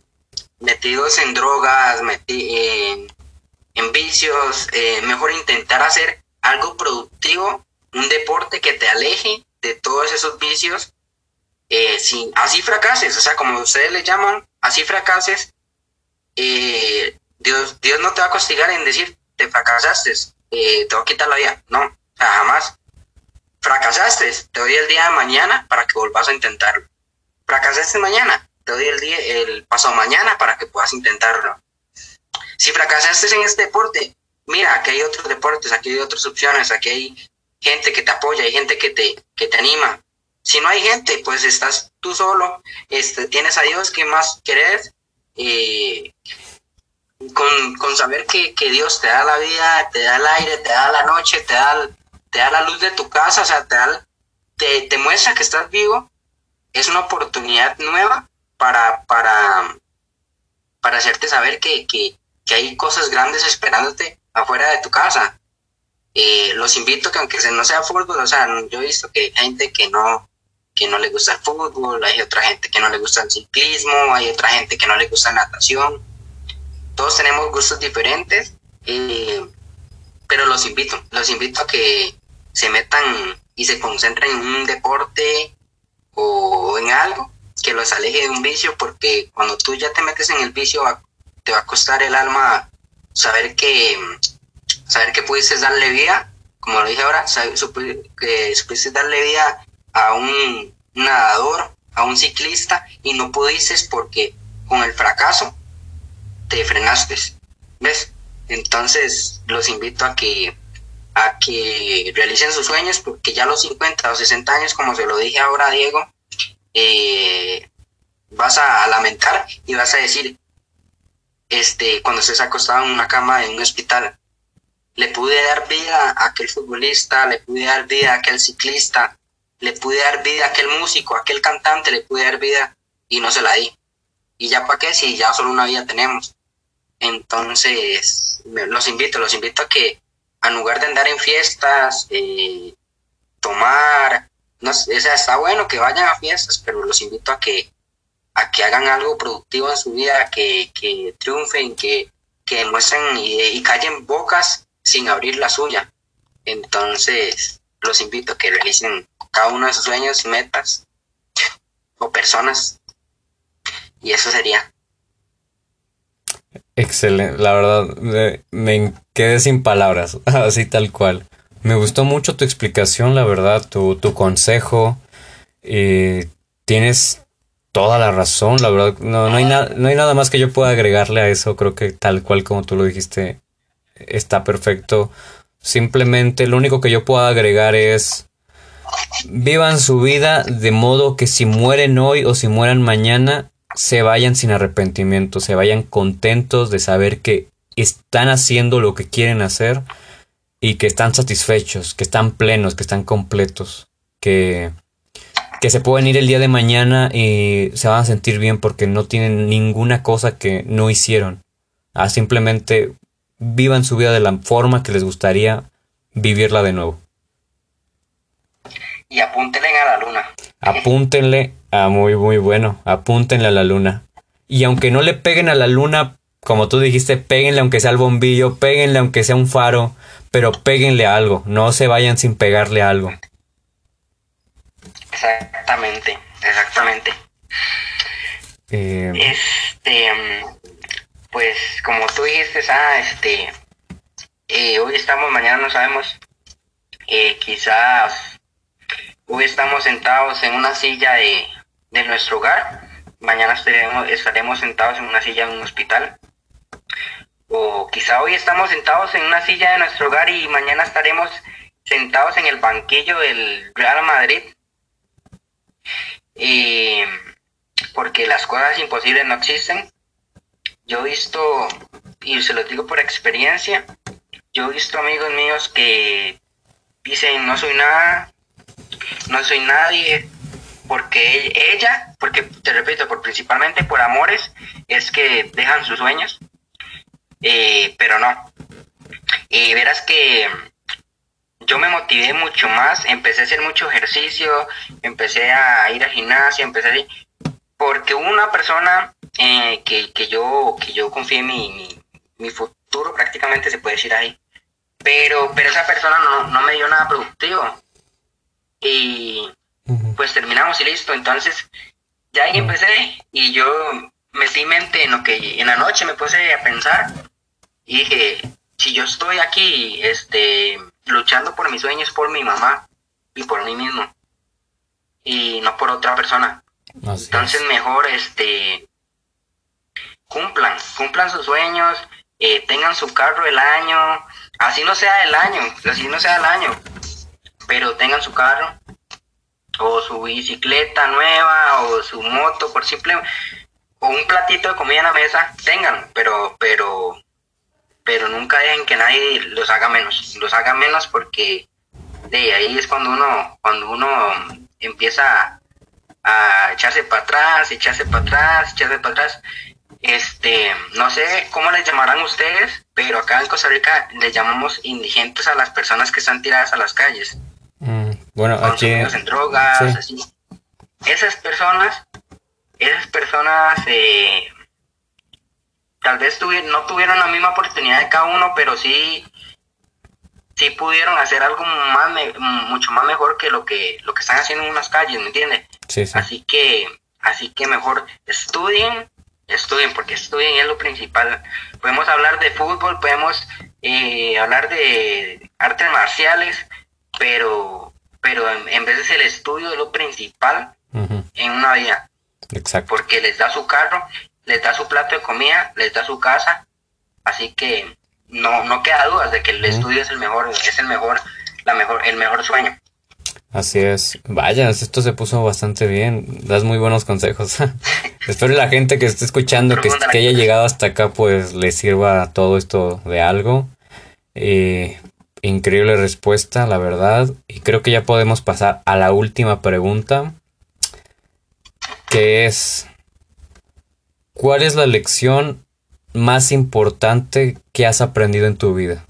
metidos en drogas, en, vicios, eh, mejor intentar hacer algo productivo, un deporte que te aleje de todos esos vicios. Eh, así fracases, o sea, como ustedes le llaman, así fracases, eh, Dios, Dios no te va a castigar en decir, te fracasaste, te va a quitar la vida. No, o sea, jamás fracasaste, te doy el día de mañana para que volvas a intentarlo. Fracasaste mañana, te doy el día, el paso mañana para que puedas intentarlo. Si fracasaste en este deporte, mira, aquí hay otros deportes, aquí hay otras opciones, aquí hay gente que te apoya, hay gente que te, que te anima. Si no hay gente, pues estás tú solo, este, tienes a Dios que más querés, eh, con, con, saber que, que, Dios te da la vida, te da el aire, te da la noche, te da te da la luz de tu casa, o sea, te, te, te muestra que estás vivo, es una oportunidad nueva para, para, para hacerte saber que, que, que hay cosas grandes esperándote afuera de tu casa. Eh, los invito que aunque no sea fútbol, o sea, yo he visto que hay gente que no, que no le gusta el fútbol, hay otra gente que no le gusta el ciclismo, hay otra gente que no le gusta la natación. Todos tenemos gustos diferentes, eh, pero los invito, los invito a que se metan y se concentren en un deporte o en algo que los aleje de un vicio, porque cuando tú ya te metes en el vicio te va a costar el alma saber que saber que pudiste darle vida, como lo dije ahora, que pudiste darle vida a un nadador, a un ciclista y no pudiste porque con el fracaso te frenaste. ¿Ves? Entonces los invito a que a que realicen sus sueños, porque ya a los 50 o 60 años, como se lo dije ahora Diego, eh, vas a lamentar y vas a decir, este, cuando estés acostado en una cama en un hospital, le pude dar vida a aquel futbolista, le pude dar vida a aquel ciclista, le pude dar vida a aquel músico, a aquel cantante, le pude dar vida y no se la di. ¿Y ya para qué? Si ya solo una vida tenemos. Entonces, los invito, los invito a que en lugar de andar en fiestas, eh, tomar, no sé, está bueno que vayan a fiestas, pero los invito a que, a que hagan algo productivo en su vida, que, que triunfen, que, que demuestren y, callen bocas sin abrir la suya. Entonces, los invito a que realicen cada uno de sus sueños, metas o personas. Y eso sería. Excelente, la verdad, me quedé sin palabras, [LAUGHS] así tal cual. Me gustó mucho tu explicación, la verdad, tu, tu consejo. Eh, tienes toda la razón, la verdad. No, no, hay no hay nada más que yo pueda agregarle a eso. Creo que tal cual como tú lo dijiste, está perfecto. Simplemente lo único que yo puedo agregar es vivan su vida de modo que si mueren hoy o si mueran mañana, se vayan sin arrepentimiento, se vayan contentos de saber que están haciendo lo que quieren hacer y que están satisfechos, que están plenos, que están completos, que, que se pueden ir el día de mañana y se van a sentir bien porque no tienen ninguna cosa que no hicieron. Ah, simplemente vivan su vida de la forma que les gustaría vivirla de nuevo. Y apúntenle a la luna. Apúntenle a muy, muy bueno. Apúntenle a la luna. Y aunque no le peguen a la luna, como tú dijiste, péguenle aunque sea el bombillo, péguenle aunque sea un faro, pero péguenle algo. No se vayan sin pegarle algo. Exactamente, exactamente. Eh, Este, pues como tú dijiste, ah, este, eh, hoy estamos, mañana no sabemos. Eh, quizás hoy estamos sentados en una silla de, de nuestro hogar, mañana estaremos, estaremos sentados en una silla en un hospital. O quizá hoy estamos sentados en una silla de nuestro hogar y mañana estaremos sentados en el banquillo del Real Madrid. Y porque las cosas imposibles no existen. Yo he visto, y se lo digo por experiencia, yo he visto amigos míos que dicen no soy nada, no soy nadie, porque ella, porque te repito, por principalmente por amores, es que dejan sus sueños, eh, pero no. Y verás que yo me motivé mucho más, empecé a hacer mucho ejercicio, empecé a ir al gimnasio, empecé a ir, porque una persona eh, que, que, yo que yo confié en mi, mi, mi, futuro prácticamente se puede decir ahí pero pero esa persona no, no me dio nada productivo. Y pues terminamos y listo. Entonces ya ahí empecé y yo metí mente en lo que en la noche me puse a pensar y dije si yo estoy aquí este luchando por mis sueños por mi mamá y por mí mismo. Y no por otra persona. Así entonces es. mejor este cumplan, cumplan sus sueños, eh, tengan su carro el año, así no sea el año, así no sea el año, pero tengan su carro, o su bicicleta nueva, o su moto, por simple, o un platito de comida en la mesa, tengan, pero, pero, pero nunca dejen que nadie los haga menos, los haga menos porque de ahí es cuando uno, cuando uno empieza a echarse para atrás, echarse para atrás, echarse para atrás, este, no sé cómo les llamarán ustedes, pero acá en Costa Rica les llamamos indigentes a las personas que están tiradas a las calles. Mm, bueno, aquí en drogas, sí. así. Esas personas, esas personas eh, tal vez no tuvieron la misma oportunidad de cada uno, pero sí sí pudieron hacer algo más me, mucho más mejor que lo que lo que están haciendo en unas calles, ¿me entiendes? Sí, sí. Así que así que mejor estudien estudien, porque estudien es lo principal. Podemos hablar de fútbol, podemos eh, hablar de artes marciales, pero, pero en, en, vez de ser el estudio es lo principal uh -huh. en una vida. Exacto. Porque les da su carro, les da su plato de comida, les da su casa, así que no, no queda dudas de que el estudio es el mejor, es el mejor, la mejor, el mejor sueño. Así es. Vaya, esto se puso bastante bien. Das muy buenos consejos. [LAUGHS] Espero la gente que esté escuchando, que, que, haya llegado hasta acá, pues le sirva todo esto de algo. Eh, increíble respuesta, la verdad. Y creo que ya podemos pasar a la última pregunta. Que es, ¿cuál es la lección más importante que has aprendido en tu vida?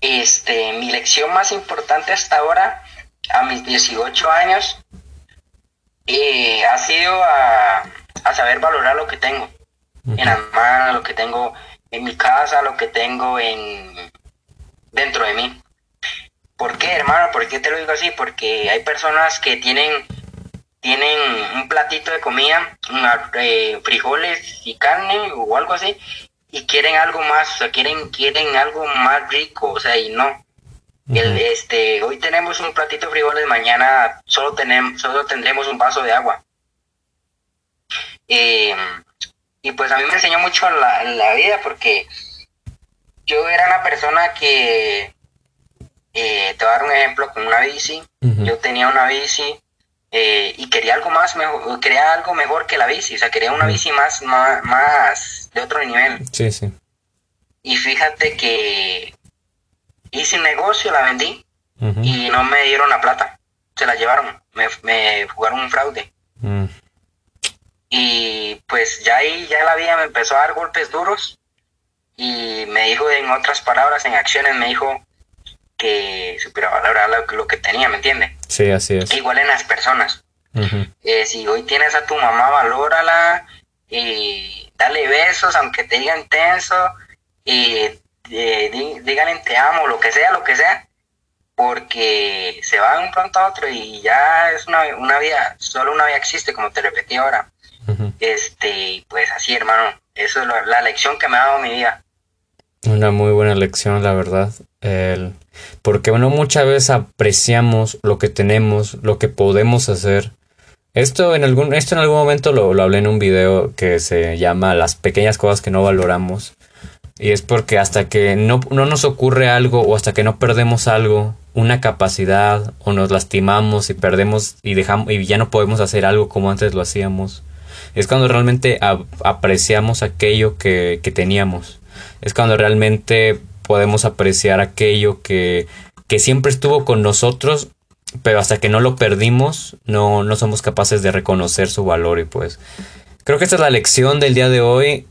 Este, mi lección más importante hasta ahora, a mis 18 años, eh, ha sido a, a, saber valorar lo que tengo uh -huh. en las manos, lo que tengo en mi casa, lo que tengo en dentro de mí. ¿Por qué, hermano? ¿Por qué te lo digo así? Porque hay personas que tienen tienen un platito de comida, una, eh, frijoles y carne o algo así, y quieren algo más, o sea, quieren, quieren algo más rico, o sea, y no. Uh -huh. El, este, hoy tenemos un platito de frijoles, mañana solo tenemos, solo tendremos un vaso de agua. Eh, y pues a mí me enseñó mucho la, la vida porque yo era una persona que, eh, te voy a dar un ejemplo con una bici. Yo tenía una bici eh, y quería algo más, mejor, quería algo mejor que la bici, o sea, quería una bici más, más, de otro nivel. Sí, sí. Y fíjate que hice un negocio, la vendí y no me dieron la plata, se la llevaron, me, me jugaron un fraude. Mm. Y pues ya ahí, ya la vida me empezó a dar golpes duros y me dijo en otras palabras, en acciones, me dijo que supiera valorar lo, que tenía, ¿me entiende? Sí, así es. Igual en las personas. Eh, si hoy tienes a tu mamá, valórala y dale besos, aunque te digan tenso, y eh, díganle te amo, lo que sea, lo que sea, porque se va de un pronto a otro y ya es una, una vida, solo una vida existe, como te repetí ahora. Este, pues así, hermano, eso es la lección que me ha dado mi vida. Una muy buena lección, la verdad. El, porque uno muchas veces apreciamos lo que tenemos, lo que podemos hacer. Esto en algún, esto en algún momento lo, lo hablé en un video que se llama Las pequeñas cosas que no valoramos. Y es porque hasta que no, no, nos ocurre algo o hasta que no perdemos algo, una capacidad o nos lastimamos y perdemos y dejamos y ya no podemos hacer algo como antes lo hacíamos, es cuando realmente apreciamos aquello que, que teníamos. Es cuando realmente podemos apreciar aquello que, que siempre estuvo con nosotros, pero hasta que no lo perdimos, no, no somos capaces de reconocer su valor y pues creo que esta es la lección del día de hoy.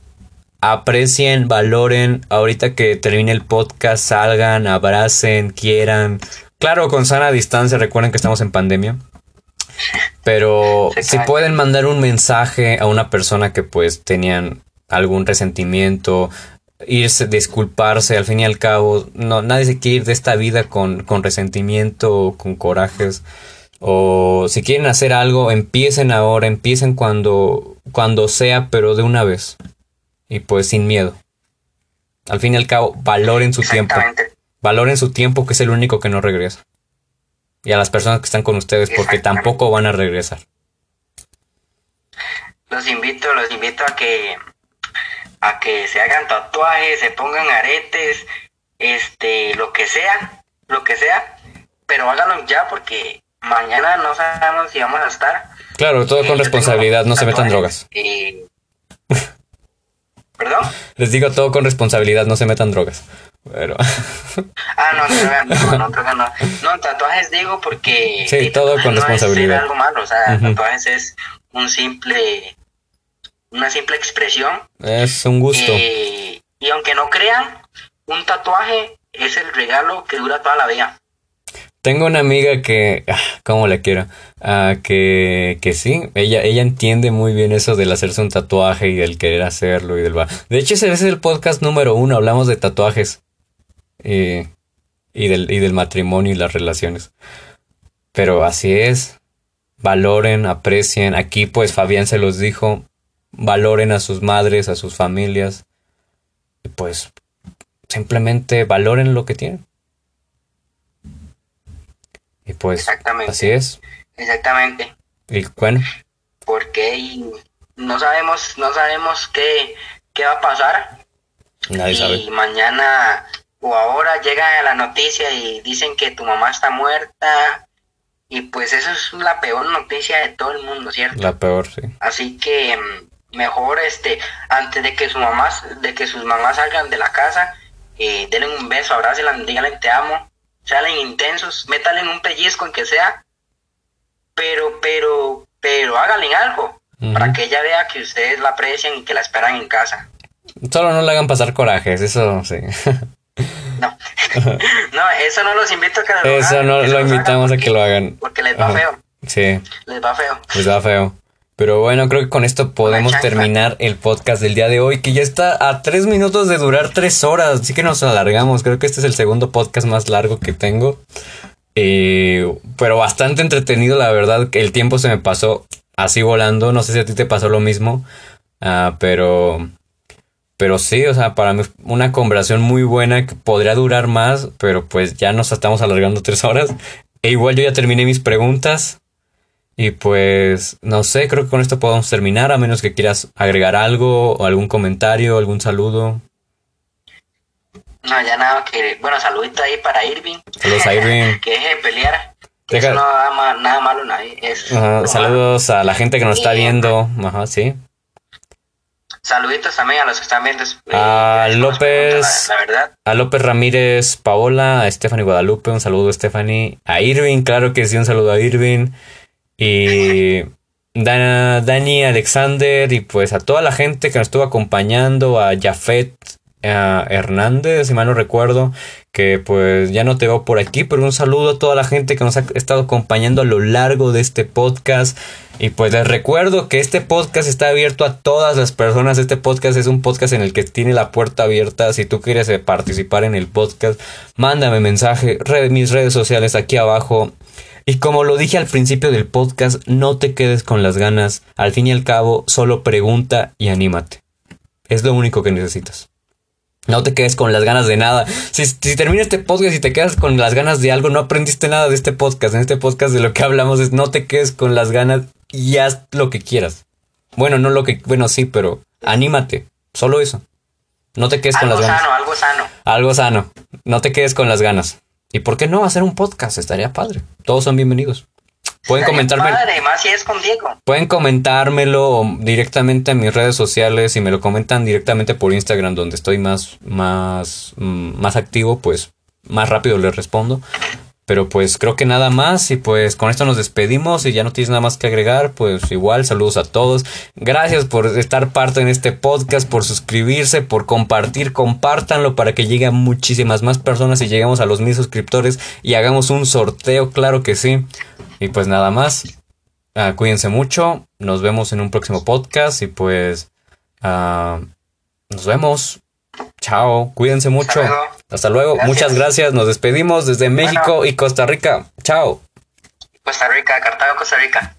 Aprecien, valoren, ahorita que termine el podcast, salgan, abracen, quieran. Claro, con sana distancia, recuerden que estamos en pandemia. Pero si pueden mandar un mensaje a una persona que pues tenían algún resentimiento, irse, disculparse, al fin y al cabo, no, nadie se quiere ir de esta vida con, con resentimiento o con corajes. O si quieren hacer algo, empiecen ahora, empiecen cuando, cuando sea, pero de una vez. Y pues sin miedo. Al fin y al cabo, valoren su tiempo. Valoren su tiempo, que es el único que no regresa. Y a las personas que están con ustedes, porque tampoco van a regresar. Los invito, los invito a que a que se hagan tatuajes, se pongan aretes, este, lo que sea, lo que sea, pero háganlo ya porque mañana no sabemos si vamos a estar. Claro, todo con responsabilidad, no se metan drogas. ¿Perdón? Les digo todo con responsabilidad, no se metan drogas. Pero... ah, no, no, no, no, no, no, tatuajes digo porque... Sí, todo con responsabilidad. Es algo malo, o sea, tatuajes es un simple una simple expresión. Es un gusto. Eh, y aunque no crean, un tatuaje es el regalo que dura toda la vida. Tengo una amiga que, ah, ¿cómo le quiero? Ah, que, que sí, ella, ella entiende muy bien eso del hacerse un tatuaje y del querer hacerlo y del... De hecho, ese es el podcast número uno, hablamos de tatuajes y, y, del, y del matrimonio y las relaciones. Pero así es, valoren, aprecien. Aquí pues Fabián se los dijo, valoren a sus madres, a sus familias, y pues simplemente valoren lo que tienen. Y pues así es. Exactamente. Y bueno. Porque no sabemos, no sabemos qué, qué va a pasar. Nadie y mañana o ahora llega la noticia y dicen que tu mamá está muerta. Y pues eso es la peor noticia de todo el mundo, ¿cierto? La peor, sí. Así que mm, mejor este antes de que sus mamás de que sus mamás salgan de la casa eh, denle un beso abrácenla díganle te amo salen intensos métanle un pellizco en que sea pero pero pero háganle algo para que ella vea que ustedes la aprecian y que la esperan en casa. Solo no le hagan pasar corajes eso sí. No. [LAUGHS] No eso no los invito a que lo eso no lo invitamos a que lo hagan. porque les va feo. Sí. Les va feo. Les va feo pero bueno, creo que con esto podemos terminar el podcast del día de hoy, que ya está a tres minutos de durar tres horas, así que nos alargamos. Creo que este es el segundo podcast más largo que tengo. Eh, pero bastante entretenido, la verdad, que el tiempo se me pasó así volando. No sé si a ti te pasó lo mismo, uh, pero... Pero sí, o sea, para mí una conversación muy buena que podría durar más, pero pues ya nos estamos alargando tres horas. E igual yo ya terminé mis preguntas. Y pues, no sé, creo que con esto podemos terminar, a menos que quieras agregar algo, o algún comentario, algún saludo. No, ya nada, que bueno, saludito ahí para Irving. Saludos a Irving. [LAUGHS] que deje de pelear. Deja- Eso no da ma- nada malo nadie. Eso es Ajá, lo malo. saludos a la gente que nos está viendo. Ajá, sí. Saluditos también a los que están viendo. eh, A López. la verdad. A López Ramírez Paola, a Stephanie Guadalupe, un saludo Stephanie. A Irving, claro que sí, un saludo a Irving. Y Dani Alexander y pues a toda la gente que nos estuvo acompañando, a Jafet a Hernández, si mal no recuerdo, que pues ya no te veo por aquí, pero un saludo a toda la gente que nos ha estado acompañando a lo largo de este podcast. Y pues les recuerdo que este podcast está abierto a todas las personas. Este podcast es un podcast en el que tiene la puerta abierta. Si tú quieres eh, participar en el podcast, mándame mensaje, mis redes sociales aquí abajo. Y como lo dije al principio del podcast, no te quedes con las ganas. Al fin y al cabo, solo pregunta y anímate. Es lo único que necesitas. No te quedes con las ganas de nada. Si, si termina este podcast y te quedas con las ganas de algo, no aprendiste nada de este podcast. En este podcast de lo que hablamos es no te quedes con las ganas y haz lo que quieras. Bueno, no lo que... Bueno, sí, pero anímate. Solo eso. No te quedes con Algo las ganas. sano, algo sano. Algo sano. No te quedes con las ganas. ¿Y por qué no hacer un podcast? Estaría padre. Todos son bienvenidos. Pueden comentarme, Padre, más si es con Diego. pueden comentármelo directamente en mis redes sociales. Si me lo comentan directamente por Instagram, donde estoy más, más, mm, más activo, pues más rápido les respondo. Pero pues creo que nada más y pues con esto nos despedimos y ya no tienes nada más que agregar, pues igual saludos a todos. Gracias por estar parte en este podcast, por suscribirse, por compartir, compártanlo para que lleguen muchísimas más personas y lleguemos a los mil suscriptores y hagamos un sorteo, claro que sí. Y pues nada más, Ah, cuídense mucho, nos vemos en un próximo podcast y pues ah, nos vemos. Chao, cuídense mucho. Hasta luego, Gracias. muchas gracias. Nos despedimos desde México y Costa Rica. Chao. Costa Rica, Cartago, Costa Rica.